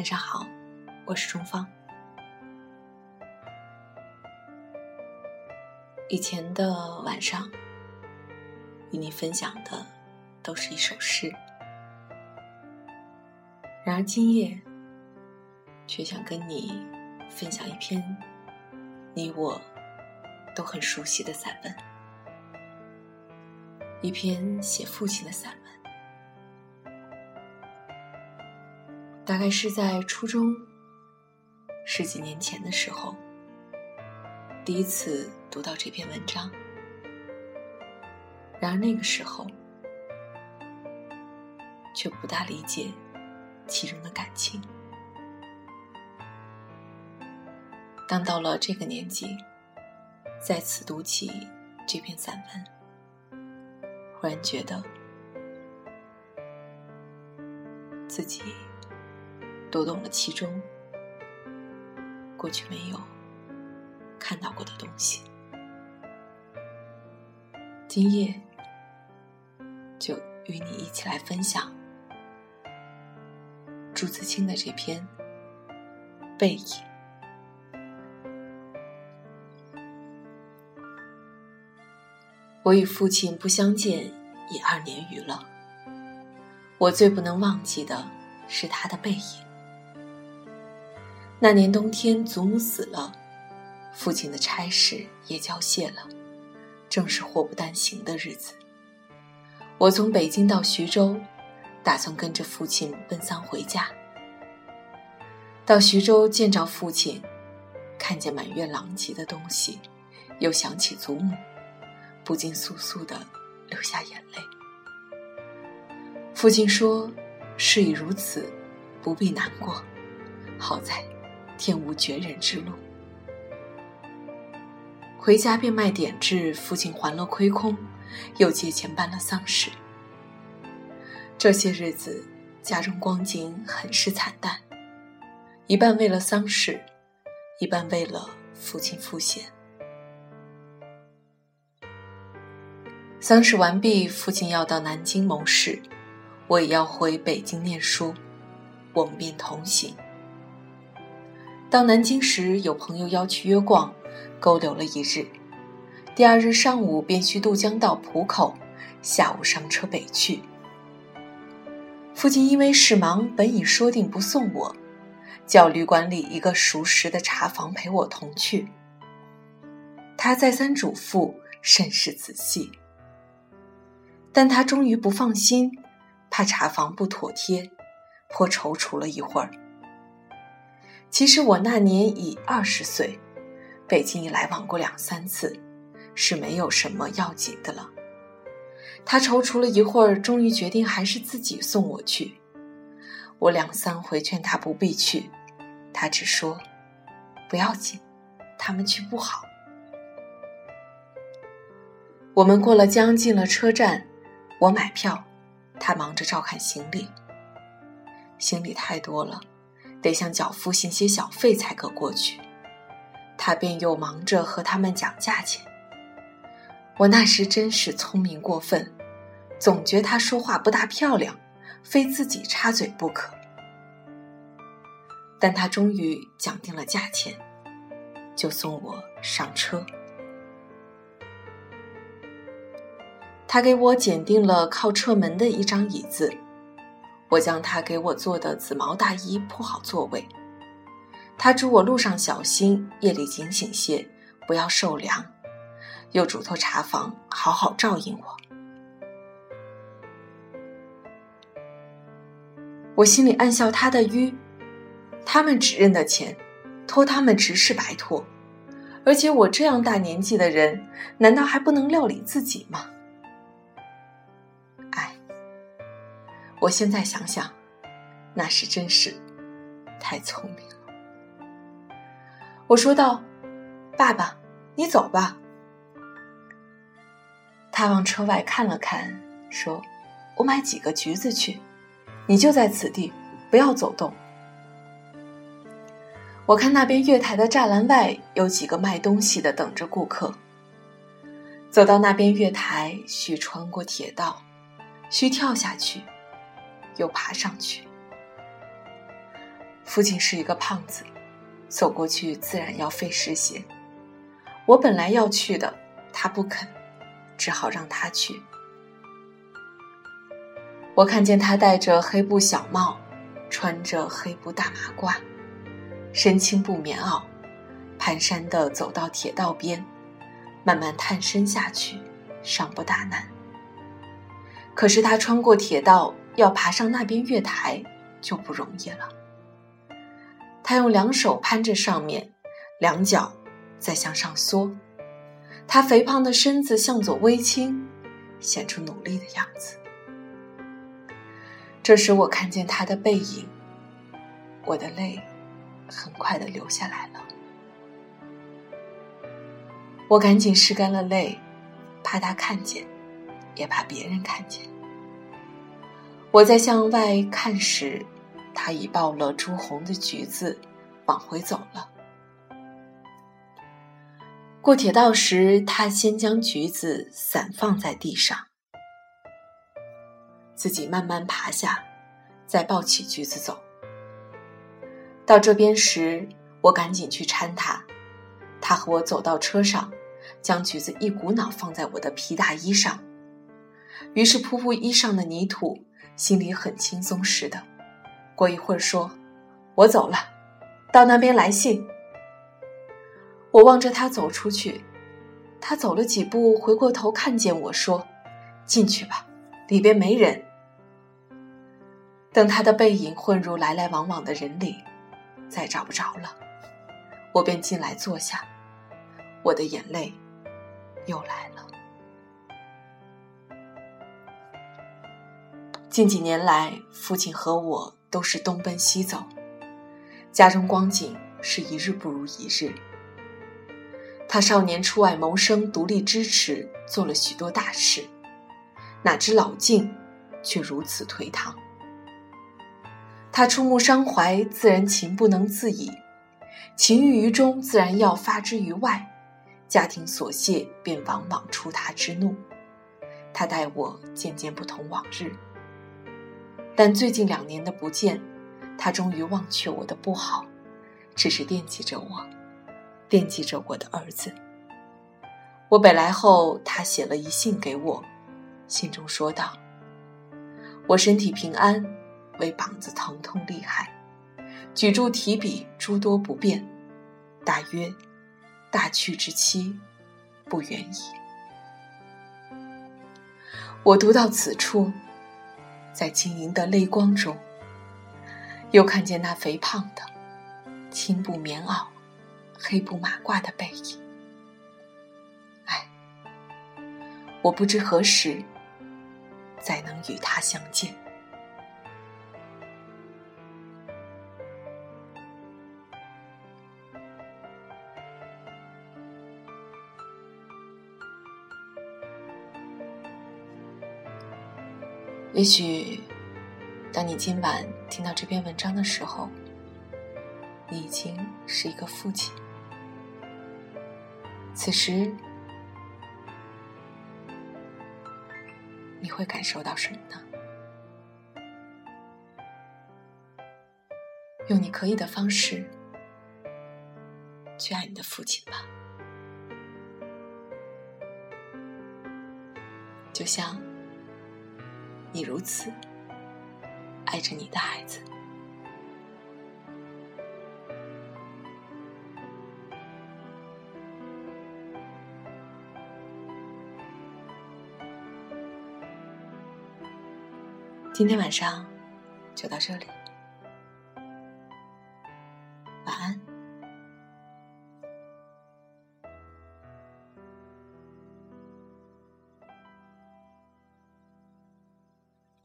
晚上好，我是钟芳。以前的晚上，与你分享的都是一首诗，然而今夜，却想跟你分享一篇你我都很熟悉的散文，一篇写父亲的散文。大概是在初中十几年前的时候，第一次读到这篇文章。然而那个时候，却不大理解其中的感情。当到了这个年纪，再次读起这篇散文，忽然觉得自己。读懂了其中过去没有看到过的东西，今夜就与你一起来分享朱自清的这篇《背影》。我与父亲不相见已二年余了，我最不能忘记的是他的背影。那年冬天，祖母死了，父亲的差事也交卸了，正是祸不单行的日子。我从北京到徐州，打算跟着父亲奔丧回家。到徐州见着父亲，看见满院狼藉的东西，又想起祖母，不禁簌簌的流下眼泪。父亲说：“事已如此，不必难过。好在。”天无绝人之路，回家变卖点质，父亲还了亏空，又借钱办了丧事。这些日子，家中光景很是惨淡，一半为了丧事，一半为了父亲赋闲。丧事完毕，父亲要到南京谋事，我也要回北京念书，我们便同行。到南京时，有朋友邀去约逛，勾留了一日。第二日上午便去渡江到浦口，下午上车北去。父亲因为事忙，本已说定不送我，叫旅馆里一个熟识的茶房陪我同去。他再三嘱咐，甚是仔细，但他终于不放心，怕茶房不妥帖，颇踌躇了一会儿。其实我那年已二十岁，北京已来往过两三次，是没有什么要紧的了。他踌躇了一会儿，终于决定还是自己送我去。我两三回劝他不必去，他只说不要紧，他们去不好。我们过了江，进了车站，我买票，他忙着照看行李。行李太多了。得向脚夫行些小费才可过去，他便又忙着和他们讲价钱。我那时真是聪明过分，总觉他说话不大漂亮，非自己插嘴不可。但他终于讲定了价钱，就送我上车。他给我拣定了靠车门的一张椅子。我将他给我做的紫毛大衣铺好座位，他嘱我路上小心，夜里警醒些，不要受凉，又嘱托茶房好好照应我。我心里暗笑他的愚，他们只认得钱，托他们只是白托，而且我这样大年纪的人，难道还不能料理自己吗？我现在想想，那是真是太聪明了。我说道：“爸爸，你走吧。”他往车外看了看，说：“我买几个橘子去，你就在此地，不要走动。”我看那边月台的栅栏外有几个卖东西的等着顾客。走到那边月台，需穿过铁道，需跳下去。又爬上去。父亲是一个胖子，走过去自然要费事些。我本来要去的，他不肯，只好让他去。我看见他戴着黑布小帽，穿着黑布大马褂，身青布棉袄，蹒跚地走到铁道边，慢慢探身下去，尚不大难。可是他穿过铁道，要爬上那边月台，就不容易了。他用两手攀着上面，两脚在向上缩，他肥胖的身子向左微倾，显出努力的样子。这时我看见他的背影，我的泪很快的流下来了。我赶紧拭干了泪，怕他看见，也怕别人看见。我在向外看时。他已抱了朱红的橘子，往回走了。过铁道时，他先将橘子散放在地上，自己慢慢爬下，再抱起橘子走。到这边时，我赶紧去搀他。他和我走到车上，将橘子一股脑放在我的皮大衣上，于是扑扑衣上的泥土，心里很轻松似的。过一会儿，说：“我走了，到那边来信。”我望着他走出去，他走了几步，回过头看见我说：“进去吧，里边没人。”等他的背影混入来来往往的人里，再找不着了，我便进来坐下，我的眼泪又来了。近几年来，父亲和我。都是东奔西走，家中光景是一日不如一日。他少年出外谋生，独立支持，做了许多大事，哪知老境却如此颓唐。他触目伤怀，自然情不能自已，情郁于中，自然要发之于外，家庭琐屑便往往出他之怒。他待我渐渐不同往日。但最近两年的不见，他终于忘却我的不好，只是惦记着我，惦记着我的儿子。我北来后，他写了一信给我，信中说道：“我身体平安，唯膀子疼痛厉害，举箸提笔诸多不便，大约大去之期不远矣。”我读到此处。在晶莹的泪光中，又看见那肥胖的青布棉袄、黑布马褂的背影。唉，我不知何时再能与他相见。也许，当你今晚听到这篇文章的时候，你已经是一个父亲。此时，你会感受到什么呢？用你可以的方式去爱你的父亲吧，就像。你如此爱着你的孩子。今天晚上就到这里，